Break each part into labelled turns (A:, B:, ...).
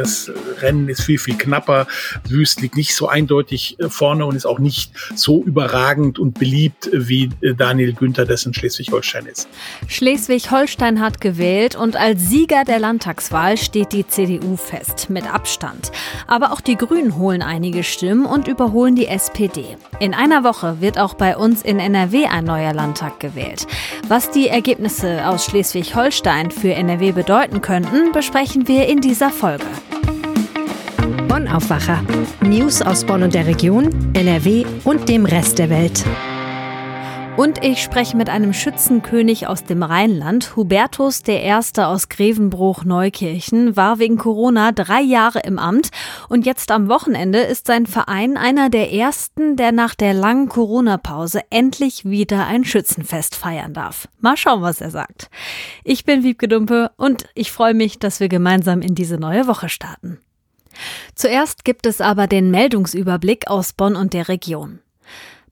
A: das Rennen ist viel, viel knapper. Wüst liegt nicht so eindeutig äh, vorne und ist auch nicht so überragend und beliebt, wie äh, Daniel Günther das in Schleswig-Holstein ist.
B: Schleswig-Holstein hat gewählt und als Sieger der Landtagswahl steht die CDU fest, mit Abstand. Aber auch die Grünen holen einige Stimmen und überholen die SPD. In einer Woche wird auch bei uns in NRW ein neuer Landtag gewählt. Was die Ergebnisse aus Schleswig-Holstein für NRW bedeuten könnten, besprechen wir in dieser Folge.
C: Bonn Aufwacher. News aus Bonn und der Region, NRW und dem Rest der Welt.
B: Und ich spreche mit einem Schützenkönig aus dem Rheinland. Hubertus I. aus Grevenbruch-Neukirchen war wegen Corona drei Jahre im Amt und jetzt am Wochenende ist sein Verein einer der ersten, der nach der langen Corona-Pause endlich wieder ein Schützenfest feiern darf. Mal schauen, was er sagt. Ich bin Wiebke Dumpe und ich freue mich, dass wir gemeinsam in diese neue Woche starten. Zuerst gibt es aber den Meldungsüberblick aus Bonn und der Region.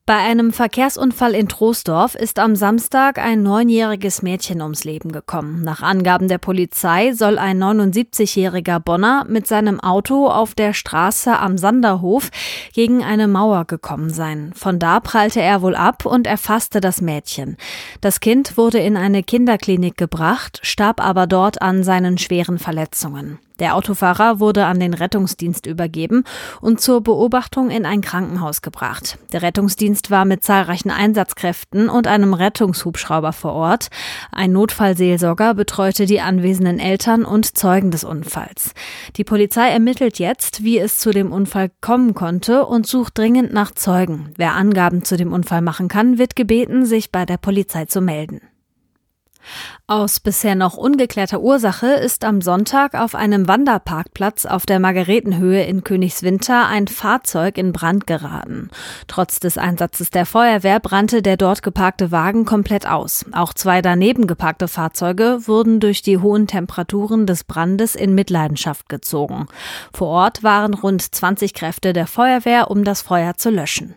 B: Bei einem Verkehrsunfall in Troisdorf ist am Samstag ein neunjähriges Mädchen ums Leben gekommen. Nach Angaben der Polizei soll ein 79-jähriger Bonner mit seinem Auto auf der Straße am Sanderhof gegen eine Mauer gekommen sein. Von da prallte er wohl ab und erfasste das Mädchen. Das Kind wurde in eine Kinderklinik gebracht, starb aber dort an seinen schweren Verletzungen. Der Autofahrer wurde an den Rettungsdienst übergeben und zur Beobachtung in ein Krankenhaus gebracht. Der Rettungsdienst war mit zahlreichen Einsatzkräften und einem Rettungshubschrauber vor Ort. Ein Notfallseelsorger betreute die anwesenden Eltern und Zeugen des Unfalls. Die Polizei ermittelt jetzt, wie es zu dem Unfall kommen konnte und sucht dringend nach Zeugen. Wer Angaben zu dem Unfall machen kann, wird gebeten, sich bei der Polizei zu melden. Aus bisher noch ungeklärter Ursache ist am Sonntag auf einem Wanderparkplatz auf der Margaretenhöhe in Königswinter ein Fahrzeug in Brand geraten. Trotz des Einsatzes der Feuerwehr brannte der dort geparkte Wagen komplett aus. Auch zwei daneben geparkte Fahrzeuge wurden durch die hohen Temperaturen des Brandes in Mitleidenschaft gezogen. Vor Ort waren rund 20 Kräfte der Feuerwehr, um das Feuer zu löschen.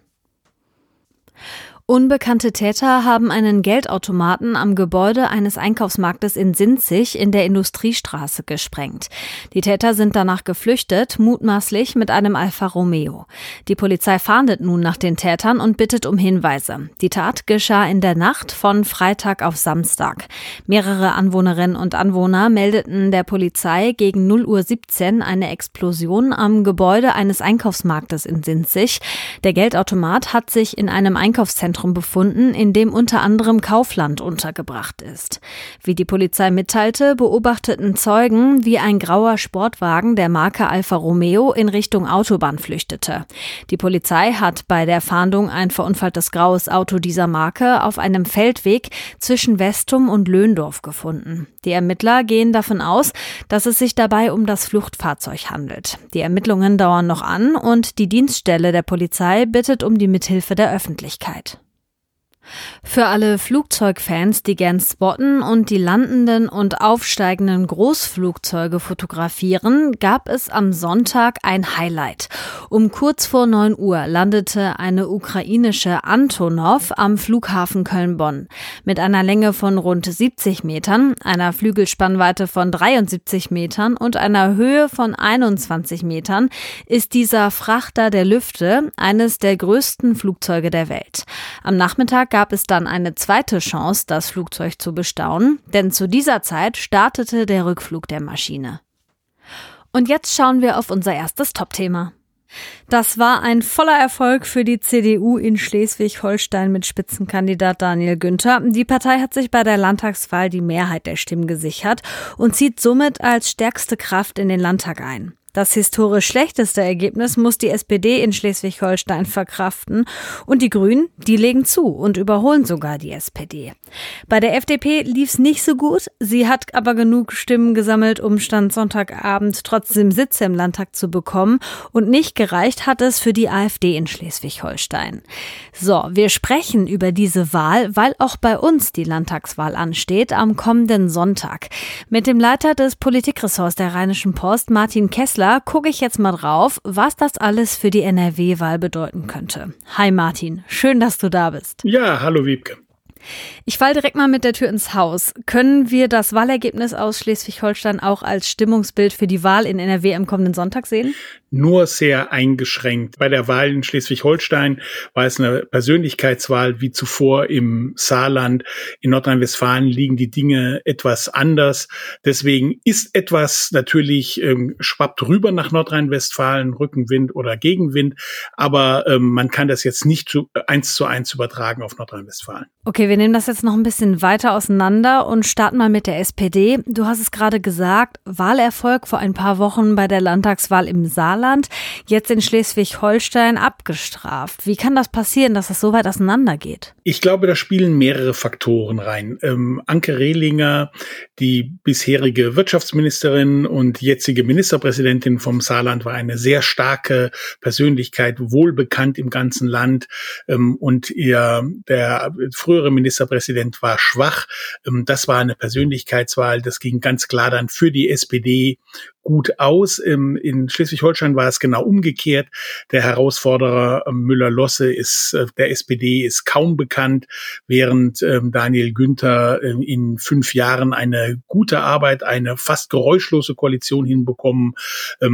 B: Unbekannte Täter haben einen Geldautomaten am Gebäude eines Einkaufsmarktes in Sinzig in der Industriestraße gesprengt. Die Täter sind danach geflüchtet, mutmaßlich mit einem Alfa Romeo. Die Polizei fahndet nun nach den Tätern und bittet um Hinweise. Die Tat geschah in der Nacht von Freitag auf Samstag. Mehrere Anwohnerinnen und Anwohner meldeten der Polizei gegen 0 Uhr 17 eine Explosion am Gebäude eines Einkaufsmarktes in Sinzig. Der Geldautomat hat sich in einem Einkaufszentrum Zentrum befunden, in dem unter anderem Kaufland untergebracht ist. Wie die Polizei mitteilte, beobachteten Zeugen, wie ein grauer Sportwagen der Marke Alfa Romeo in Richtung Autobahn flüchtete. Die Polizei hat bei der Fahndung ein verunfalltes graues Auto dieser Marke auf einem Feldweg zwischen Westum und Löhndorf gefunden. Die Ermittler gehen davon aus, dass es sich dabei um das Fluchtfahrzeug handelt. Die Ermittlungen dauern noch an und die Dienststelle der Polizei bittet um die Mithilfe der Öffentlichkeit. Für alle Flugzeugfans, die gern spotten und die landenden und aufsteigenden Großflugzeuge fotografieren, gab es am Sonntag ein Highlight. Um kurz vor 9 Uhr landete eine ukrainische Antonov am Flughafen Köln-Bonn. Mit einer Länge von rund 70 Metern, einer Flügelspannweite von 73 Metern und einer Höhe von 21 Metern ist dieser Frachter der Lüfte eines der größten Flugzeuge der Welt. Am Nachmittag gab es dann eine zweite Chance, das Flugzeug zu bestaunen, denn zu dieser Zeit startete der Rückflug der Maschine. Und jetzt schauen wir auf unser erstes Top-Thema. Das war ein voller Erfolg für die CDU in Schleswig-Holstein mit Spitzenkandidat Daniel Günther. Die Partei hat sich bei der Landtagswahl die Mehrheit der Stimmen gesichert und zieht somit als stärkste Kraft in den Landtag ein. Das historisch schlechteste Ergebnis muss die SPD in Schleswig-Holstein verkraften und die Grünen, die legen zu und überholen sogar die SPD. Bei der FDP lief's nicht so gut, sie hat aber genug Stimmen gesammelt, um Stand Sonntagabend trotzdem Sitze im Landtag zu bekommen und nicht gereicht hat es für die AfD in Schleswig-Holstein. So, wir sprechen über diese Wahl, weil auch bei uns die Landtagswahl ansteht am kommenden Sonntag. Mit dem Leiter des Politikressorts der Rheinischen Post, Martin Kessler, Künstler gucke ich jetzt mal drauf, was das alles für die NRW-Wahl bedeuten könnte. Hi Martin, schön, dass du da bist.
A: Ja, hallo Wiebke.
B: Ich fall direkt mal mit der Tür ins Haus. Können wir das Wahlergebnis aus Schleswig-Holstein auch als Stimmungsbild für die Wahl in NRW am kommenden Sonntag sehen?
A: Nur sehr eingeschränkt. Bei der Wahl in Schleswig-Holstein war es eine Persönlichkeitswahl wie zuvor im Saarland. In Nordrhein-Westfalen liegen die Dinge etwas anders. Deswegen ist etwas natürlich ähm, schwappt rüber nach Nordrhein-Westfalen, Rückenwind oder Gegenwind. Aber ähm, man kann das jetzt nicht zu, eins zu eins übertragen auf Nordrhein-Westfalen.
B: Okay, wir nehmen das jetzt noch ein bisschen weiter auseinander und starten mal mit der SPD. Du hast es gerade gesagt, Wahlerfolg vor ein paar Wochen bei der Landtagswahl im Saarland, jetzt in Schleswig-Holstein abgestraft. Wie kann das passieren, dass es so weit auseinandergeht?
A: Ich glaube, da spielen mehrere Faktoren rein. Ähm, Anke Rehlinger, die bisherige Wirtschaftsministerin und jetzige Ministerpräsidentin vom Saarland, war eine sehr starke Persönlichkeit, wohlbekannt im ganzen Land. Ähm, und ihr, der frühere Ministerpräsident war schwach. Ähm, das war eine Persönlichkeitswahl. Das ging ganz klar dann für die SPD gut aus. In Schleswig-Holstein war es genau umgekehrt. Der Herausforderer ähm, Müller-Losse ist äh, der SPD ist kaum bekannt, während ähm, Daniel Günther ähm, in fünf Jahren eine gute Arbeit, eine fast geräuschlose Koalition hinbekommen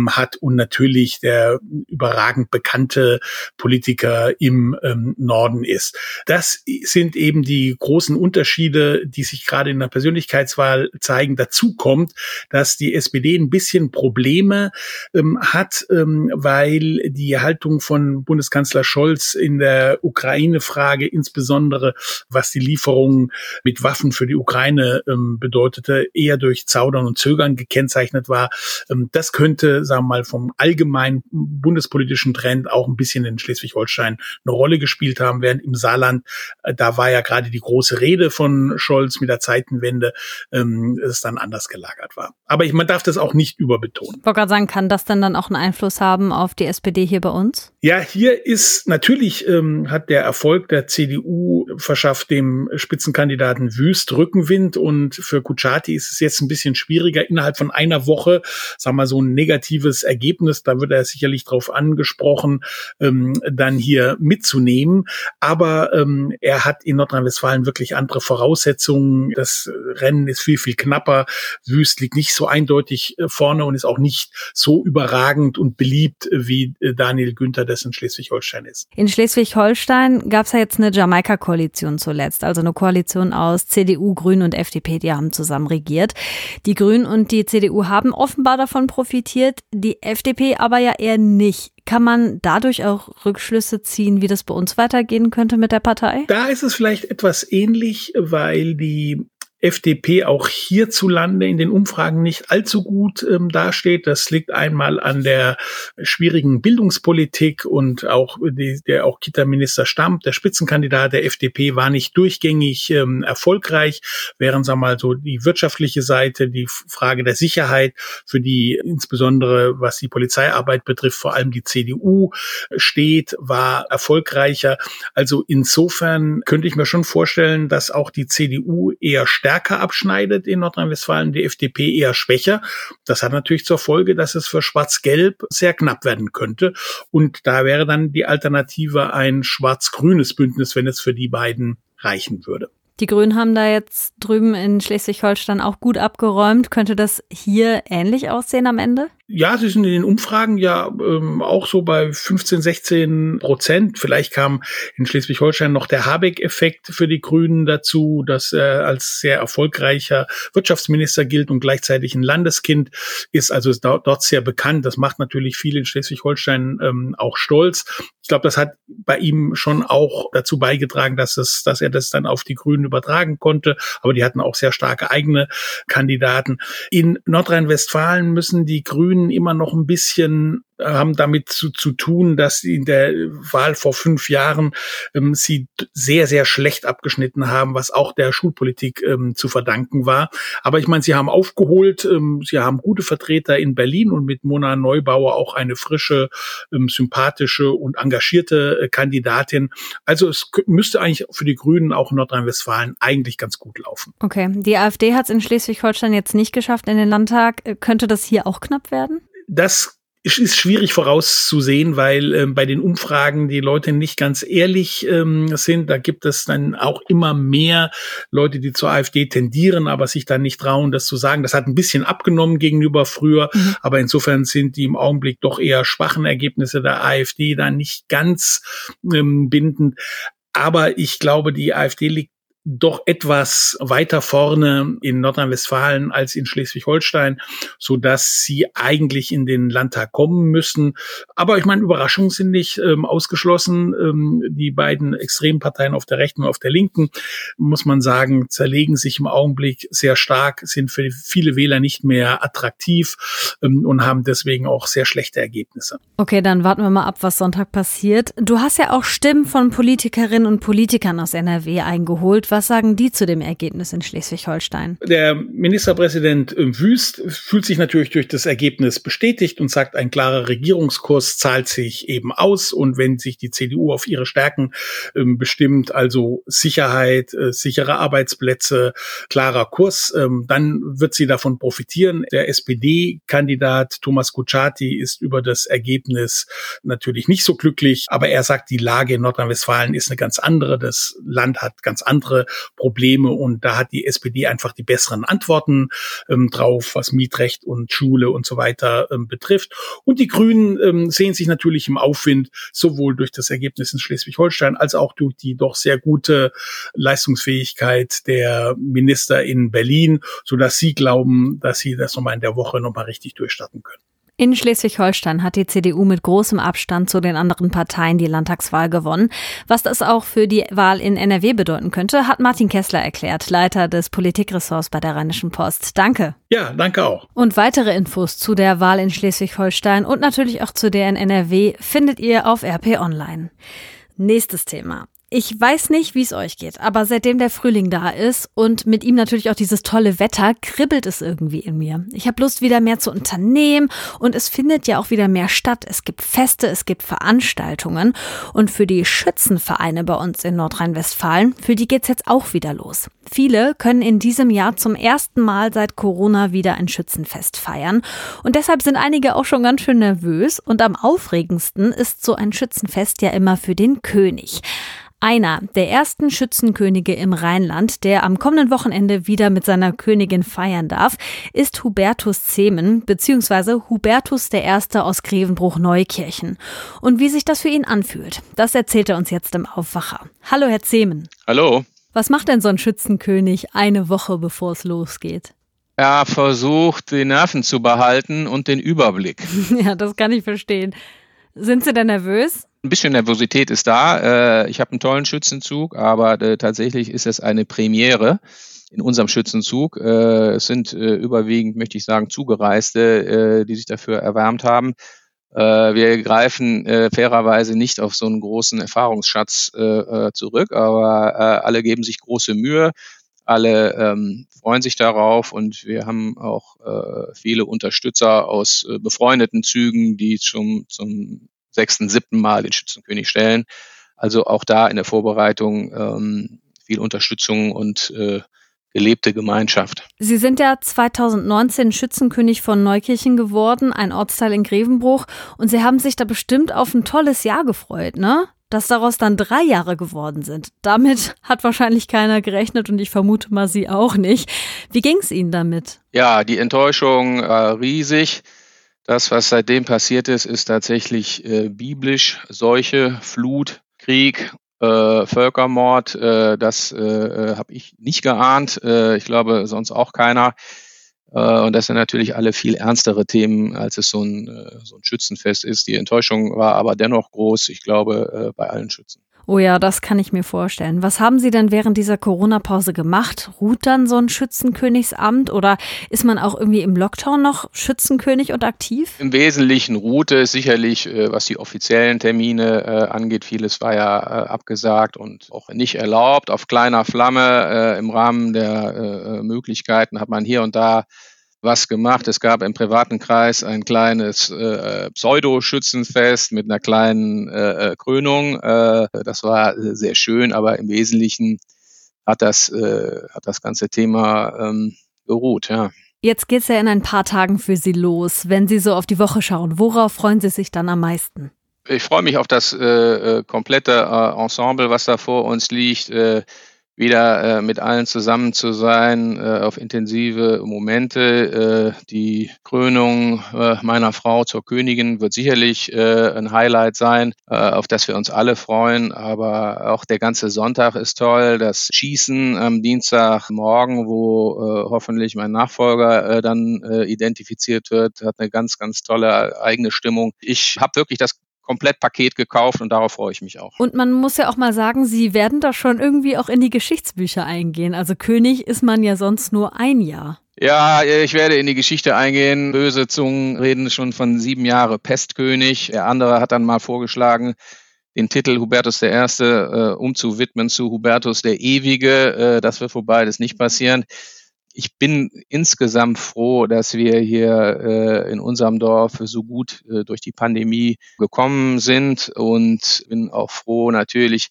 A: hat und natürlich der überragend bekannte Politiker im Norden ist. Das sind eben die großen Unterschiede, die sich gerade in der Persönlichkeitswahl zeigen. Dazu kommt, dass die SPD ein bisschen bisschen Probleme ähm, hat, ähm, weil die Haltung von Bundeskanzler Scholz in der Ukraine-Frage, insbesondere was die Lieferungen mit Waffen für die Ukraine ähm, bedeutete, eher durch Zaudern und Zögern gekennzeichnet war. Ähm, das könnte, sagen wir mal, vom allgemeinen bundespolitischen Trend auch ein bisschen in Schleswig-Holstein eine Rolle gespielt haben, während im Saarland, äh, da war ja gerade die große Rede von Scholz mit der Zeitenwende, ähm, es dann anders gelagert war. Aber ich, man darf das auch nicht überbetonen.
B: Ich wollte gerade sagen, kann das denn dann auch einen Einfluss haben auf die SPD hier bei uns?
A: Ja, hier ist natürlich, ähm, hat der Erfolg der CDU verschafft dem Spitzenkandidaten Wüst Rückenwind und für Kuchati ist es jetzt ein bisschen schwieriger, innerhalb von einer Woche, sagen wir mal, so ein negatives Ergebnis, da wird er sicherlich drauf angesprochen, ähm, dann hier mitzunehmen. Aber ähm, er hat in Nordrhein-Westfalen wirklich andere Voraussetzungen. Das Rennen ist viel, viel knapper. Wüst liegt nicht so eindeutig äh, vorne vorne und ist auch nicht so überragend und beliebt wie äh, Daniel Günther, das in Schleswig-Holstein ist.
B: In Schleswig-Holstein gab es ja jetzt eine Jamaika-Koalition zuletzt, also eine Koalition aus CDU, Grünen und FDP, die haben zusammen regiert. Die Grünen und die CDU haben offenbar davon profitiert, die FDP aber ja eher nicht. Kann man dadurch auch Rückschlüsse ziehen, wie das bei uns weitergehen könnte mit der Partei?
A: Da ist es vielleicht etwas ähnlich, weil die FDP auch hierzulande in den Umfragen nicht allzu gut ähm, dasteht. Das liegt einmal an der schwierigen Bildungspolitik und auch die, der auch Kita-Minister Stamp, der Spitzenkandidat der FDP, war nicht durchgängig ähm, erfolgreich, während sag mal so die wirtschaftliche Seite, die Frage der Sicherheit, für die insbesondere was die Polizeiarbeit betrifft, vor allem die CDU steht, war erfolgreicher. Also insofern könnte ich mir schon vorstellen, dass auch die CDU eher stärker abschneidet in Nordrhein-Westfalen, die FDP eher schwächer. Das hat natürlich zur Folge, dass es für Schwarz-Gelb sehr knapp werden könnte. Und da wäre dann die Alternative ein schwarz-grünes Bündnis, wenn es für die beiden reichen würde.
B: Die Grünen haben da jetzt drüben in Schleswig-Holstein auch gut abgeräumt. Könnte das hier ähnlich aussehen am Ende?
A: Ja, sie sind in den Umfragen ja ähm, auch so bei 15, 16 Prozent. Vielleicht kam in Schleswig-Holstein noch der Habeck-Effekt für die Grünen dazu, dass er als sehr erfolgreicher Wirtschaftsminister gilt und gleichzeitig ein Landeskind ist. Also ist dort sehr bekannt. Das macht natürlich viele in Schleswig-Holstein ähm, auch stolz. Ich glaube, das hat bei ihm schon auch dazu beigetragen, dass es, dass er das dann auf die Grünen übertragen konnte. Aber die hatten auch sehr starke eigene Kandidaten. In Nordrhein-Westfalen müssen die Grünen Grünen immer noch ein bisschen haben damit zu, zu tun, dass in der Wahl vor fünf Jahren ähm, sie sehr, sehr schlecht abgeschnitten haben, was auch der Schulpolitik ähm, zu verdanken war. Aber ich meine, sie haben aufgeholt, ähm, sie haben gute Vertreter in Berlin und mit Mona Neubauer auch eine frische, ähm, sympathische und engagierte äh, Kandidatin. Also es müsste eigentlich für die Grünen auch in Nordrhein-Westfalen eigentlich ganz gut laufen.
B: Okay, die AfD hat es in Schleswig-Holstein jetzt nicht geschafft in den Landtag. Könnte das hier auch knapp werden?
A: Das es ist schwierig vorauszusehen, weil äh, bei den Umfragen die Leute nicht ganz ehrlich ähm, sind. Da gibt es dann auch immer mehr Leute, die zur AfD tendieren, aber sich dann nicht trauen, das zu sagen. Das hat ein bisschen abgenommen gegenüber früher, mhm. aber insofern sind die im Augenblick doch eher schwachen Ergebnisse der AfD da nicht ganz ähm, bindend. Aber ich glaube, die AfD liegt doch etwas weiter vorne in Nordrhein-Westfalen als in Schleswig-Holstein, so dass sie eigentlich in den Landtag kommen müssen. Aber ich meine, Überraschungen sind nicht ähm, ausgeschlossen. Ähm, die beiden extremen Parteien auf der rechten und auf der linken, muss man sagen, zerlegen sich im Augenblick sehr stark, sind für viele Wähler nicht mehr attraktiv ähm, und haben deswegen auch sehr schlechte Ergebnisse.
B: Okay, dann warten wir mal ab, was Sonntag passiert. Du hast ja auch Stimmen von Politikerinnen und Politikern aus NRW eingeholt. Was sagen die zu dem Ergebnis in Schleswig-Holstein?
A: Der Ministerpräsident Wüst fühlt sich natürlich durch das Ergebnis bestätigt und sagt, ein klarer Regierungskurs zahlt sich eben aus. Und wenn sich die CDU auf ihre Stärken ähm, bestimmt, also Sicherheit, äh, sichere Arbeitsplätze, klarer Kurs, ähm, dann wird sie davon profitieren. Der SPD-Kandidat Thomas Kutschaty ist über das Ergebnis natürlich nicht so glücklich, aber er sagt, die Lage in Nordrhein-Westfalen ist eine ganz andere. Das Land hat ganz andere Probleme und da hat die SPD einfach die besseren Antworten ähm, drauf, was Mietrecht und Schule und so weiter ähm, betrifft. Und die Grünen ähm, sehen sich natürlich im Aufwind, sowohl durch das Ergebnis in Schleswig-Holstein als auch durch die doch sehr gute Leistungsfähigkeit der Minister in Berlin, so dass sie glauben, dass sie das nochmal in der Woche nochmal richtig durchstarten können.
B: In Schleswig-Holstein hat die CDU mit großem Abstand zu den anderen Parteien die Landtagswahl gewonnen. Was das auch für die Wahl in NRW bedeuten könnte, hat Martin Kessler erklärt, Leiter des Politikressorts bei der Rheinischen Post. Danke.
A: Ja, danke auch.
B: Und weitere Infos zu der Wahl in Schleswig-Holstein und natürlich auch zu der in NRW findet ihr auf RP Online. Nächstes Thema. Ich weiß nicht, wie es euch geht, aber seitdem der Frühling da ist und mit ihm natürlich auch dieses tolle Wetter, kribbelt es irgendwie in mir. Ich habe Lust, wieder mehr zu unternehmen und es findet ja auch wieder mehr statt. Es gibt Feste, es gibt Veranstaltungen und für die Schützenvereine bei uns in Nordrhein-Westfalen, für die geht's jetzt auch wieder los. Viele können in diesem Jahr zum ersten Mal seit Corona wieder ein Schützenfest feiern und deshalb sind einige auch schon ganz schön nervös und am aufregendsten ist so ein Schützenfest ja immer für den König. Einer der ersten Schützenkönige im Rheinland, der am kommenden Wochenende wieder mit seiner Königin feiern darf, ist Hubertus Zehmen bzw. Hubertus I. aus Grevenbruch-Neukirchen. Und wie sich das für ihn anfühlt, das erzählt er uns jetzt im Aufwacher. Hallo, Herr Zehmen.
D: Hallo.
B: Was macht denn so ein Schützenkönig eine Woche bevor es losgeht?
D: Er versucht, die Nerven zu behalten und den Überblick.
B: ja, das kann ich verstehen. Sind Sie denn nervös?
D: Ein bisschen Nervosität ist da. Äh, ich habe einen tollen Schützenzug, aber äh, tatsächlich ist es eine Premiere in unserem Schützenzug. Äh, es sind überwiegend, möchte ich sagen, Zugereiste, die sich dafür erwärmt haben. Wir greifen fairerweise nicht auf so einen großen Erfahrungsschatz zurück, aber alle geben sich große Mühe. Alle ähm, freuen sich darauf und wir haben auch äh, viele Unterstützer aus äh, befreundeten Zügen, die zum, zum sechsten, siebten Mal den Schützenkönig stellen. Also auch da in der Vorbereitung ähm, viel Unterstützung und äh, gelebte Gemeinschaft.
B: Sie sind ja 2019 Schützenkönig von Neukirchen geworden, ein Ortsteil in Grevenbruch. Und Sie haben sich da bestimmt auf ein tolles Jahr gefreut, ne? Dass daraus dann drei Jahre geworden sind. Damit hat wahrscheinlich keiner gerechnet und ich vermute mal Sie auch nicht. Wie ging es Ihnen damit?
D: Ja, die Enttäuschung äh, riesig. Das, was seitdem passiert ist, ist tatsächlich äh, biblisch. Seuche, Flut, Krieg, äh, Völkermord. Äh, das äh, äh habe ich nicht geahnt. Äh, ich glaube, sonst auch keiner. Äh, und das sind natürlich alle viel ernstere Themen, als es so ein, äh, so ein Schützenfest ist. Die Enttäuschung war aber dennoch groß, ich glaube, äh, bei allen Schützen.
B: Oh ja, das kann ich mir vorstellen. Was haben Sie denn während dieser Corona-Pause gemacht? Ruht dann so ein Schützenkönigsamt oder ist man auch irgendwie im Lockdown noch Schützenkönig und aktiv?
D: Im Wesentlichen ruhte es sicherlich, äh, was die offiziellen Termine äh, angeht. Vieles war ja äh, abgesagt und auch nicht erlaubt. Auf kleiner Flamme im Rahmen der Möglichkeiten hat man hier und da was gemacht. Es gab im privaten Kreis ein kleines äh, Pseudo-Schützenfest mit einer kleinen äh, äh Krönung. Äh, das war sehr schön, aber im Wesentlichen hat das, äh, hat das ganze Thema ähm, beruht, ja.
B: Jetzt geht's ja in ein paar Tagen für Sie los. Wenn Sie so auf die Woche schauen, worauf freuen Sie sich dann am meisten?
D: Ich freue mich auf das äh, äh komplette äh, Ensemble, was da vor uns liegt. Wieder äh, mit allen zusammen zu sein, äh, auf intensive Momente. Äh, die Krönung äh, meiner Frau zur Königin wird sicherlich äh, ein Highlight sein, äh, auf das wir uns alle freuen. Aber auch der ganze Sonntag ist toll. Das Schießen am Dienstagmorgen, wo äh, hoffentlich mein Nachfolger äh, dann äh, identifiziert wird, hat eine ganz, ganz tolle eigene Stimmung. Ich habe wirklich das Komplettpaket gekauft und darauf freue ich mich auch.
B: Und man muss ja auch mal sagen, Sie werden da schon irgendwie auch in die Geschichtsbücher eingehen. Also König ist man ja sonst nur ein Jahr.
D: Ja, ich werde in die Geschichte eingehen. Böse Zungen reden schon von sieben Jahre Pestkönig. Der andere hat dann mal vorgeschlagen, den Titel Hubertus I. Äh, umzuwidmen zu Hubertus der Ewige. Äh, das wird vorbei, das nicht passieren ich bin insgesamt froh, dass wir hier äh, in unserem Dorf so gut äh, durch die Pandemie gekommen sind und bin auch froh natürlich,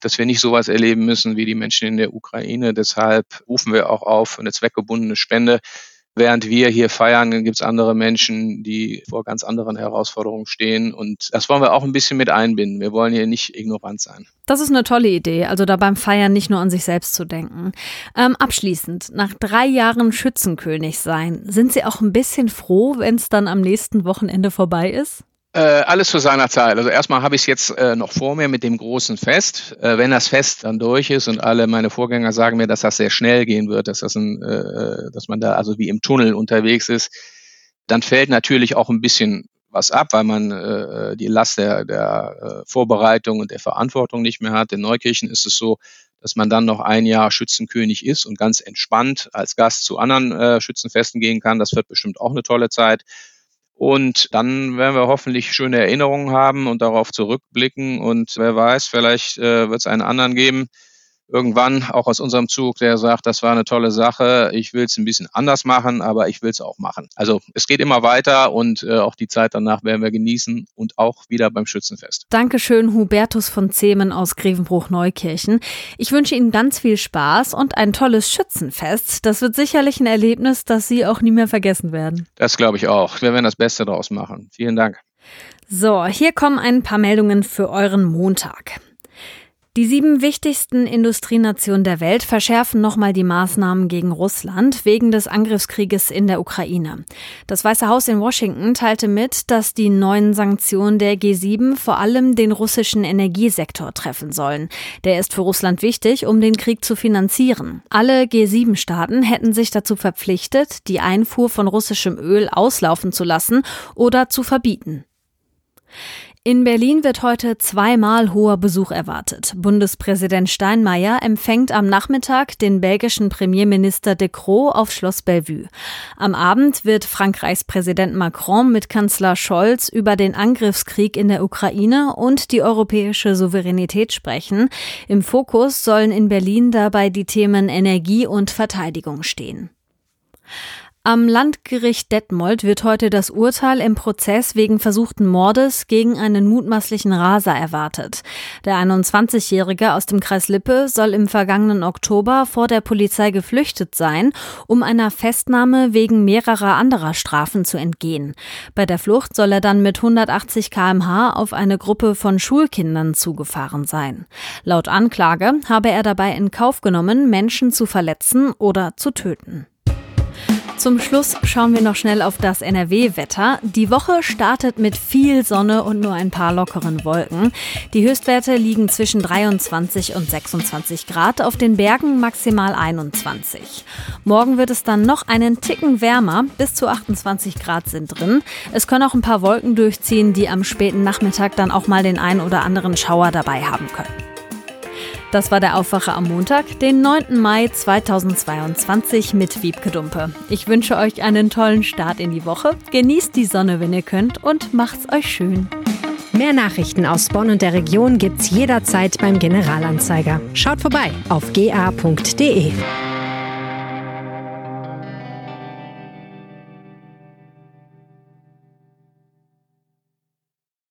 D: dass wir nicht sowas erleben müssen wie die Menschen in der Ukraine. Deshalb rufen wir auch auf eine zweckgebundene Spende. Während wir hier feiern, gibt es andere Menschen, die vor ganz anderen Herausforderungen stehen. Und das wollen wir auch ein bisschen mit einbinden. Wir wollen hier nicht ignorant sein.
B: Das ist eine tolle Idee, also da beim Feiern nicht nur an sich selbst zu denken. Ähm, abschließend, nach drei Jahren Schützenkönig sein, sind Sie auch ein bisschen froh, wenn es dann am nächsten Wochenende vorbei ist?
D: Äh, alles zu seiner Zeit. Also erstmal habe ich es jetzt äh, noch vor mir mit dem großen Fest. Äh, wenn das Fest dann durch ist und alle meine Vorgänger sagen mir, dass das sehr schnell gehen wird, dass das ein, äh, dass man da also wie im Tunnel unterwegs ist, dann fällt natürlich auch ein bisschen was ab, weil man äh, die Last der, der äh, Vorbereitung und der Verantwortung nicht mehr hat. In Neukirchen ist es so, dass man dann noch ein Jahr Schützenkönig ist und ganz entspannt als Gast zu anderen äh, Schützenfesten gehen kann. Das wird bestimmt auch eine tolle Zeit. Und dann werden wir hoffentlich schöne Erinnerungen haben und darauf zurückblicken. Und wer weiß, vielleicht äh, wird es einen anderen geben, irgendwann auch aus unserem Zug, der sagt, das war eine tolle Sache, ich will es ein bisschen anders machen, aber ich will es auch machen. Also es geht immer weiter und äh, auch die Zeit danach werden wir genießen und auch wieder beim Schützenfest.
B: Dankeschön, Hubertus von Zehmen aus Grevenbruch-Neukirchen. Ich wünsche Ihnen ganz viel Spaß und ein tolles Schützenfest. Das wird sicherlich ein Erlebnis, das Sie auch nie mehr vergessen werden.
D: Das glaube ich auch. Wir werden das Beste daraus machen. Vielen Dank.
B: So, hier kommen ein paar Meldungen für euren Montag. Die sieben wichtigsten Industrienationen der Welt verschärfen nochmal die Maßnahmen gegen Russland wegen des Angriffskrieges in der Ukraine. Das Weiße Haus in Washington teilte mit, dass die neuen Sanktionen der G7 vor allem den russischen Energiesektor treffen sollen. Der ist für Russland wichtig, um den Krieg zu finanzieren. Alle G7-Staaten hätten sich dazu verpflichtet, die Einfuhr von russischem Öl auslaufen zu lassen oder zu verbieten. In Berlin wird heute zweimal hoher Besuch erwartet. Bundespräsident Steinmeier empfängt am Nachmittag den belgischen Premierminister De Croo auf Schloss Bellevue. Am Abend wird Frankreichs Präsident Macron mit Kanzler Scholz über den Angriffskrieg in der Ukraine und die europäische Souveränität sprechen. Im Fokus sollen in Berlin dabei die Themen Energie und Verteidigung stehen. Am Landgericht Detmold wird heute das Urteil im Prozess wegen versuchten Mordes gegen einen mutmaßlichen Raser erwartet. Der 21-Jährige aus dem Kreis Lippe soll im vergangenen Oktober vor der Polizei geflüchtet sein, um einer Festnahme wegen mehrerer anderer Strafen zu entgehen. Bei der Flucht soll er dann mit 180 kmh auf eine Gruppe von Schulkindern zugefahren sein. Laut Anklage habe er dabei in Kauf genommen, Menschen zu verletzen oder zu töten. Zum Schluss schauen wir noch schnell auf das NRW-Wetter. Die Woche startet mit viel Sonne und nur ein paar lockeren Wolken. Die Höchstwerte liegen zwischen 23 und 26 Grad, auf den Bergen maximal 21. Morgen wird es dann noch einen Ticken wärmer, bis zu 28 Grad sind drin. Es können auch ein paar Wolken durchziehen, die am späten Nachmittag dann auch mal den ein oder anderen Schauer dabei haben können. Das war der Aufwacher am Montag, den 9. Mai 2022 mit Wiebke Dumpe. Ich wünsche euch einen tollen Start in die Woche. Genießt die Sonne, wenn ihr könnt und macht's euch schön.
C: Mehr Nachrichten aus Bonn und der Region gibt's jederzeit beim Generalanzeiger. Schaut vorbei auf ga.de.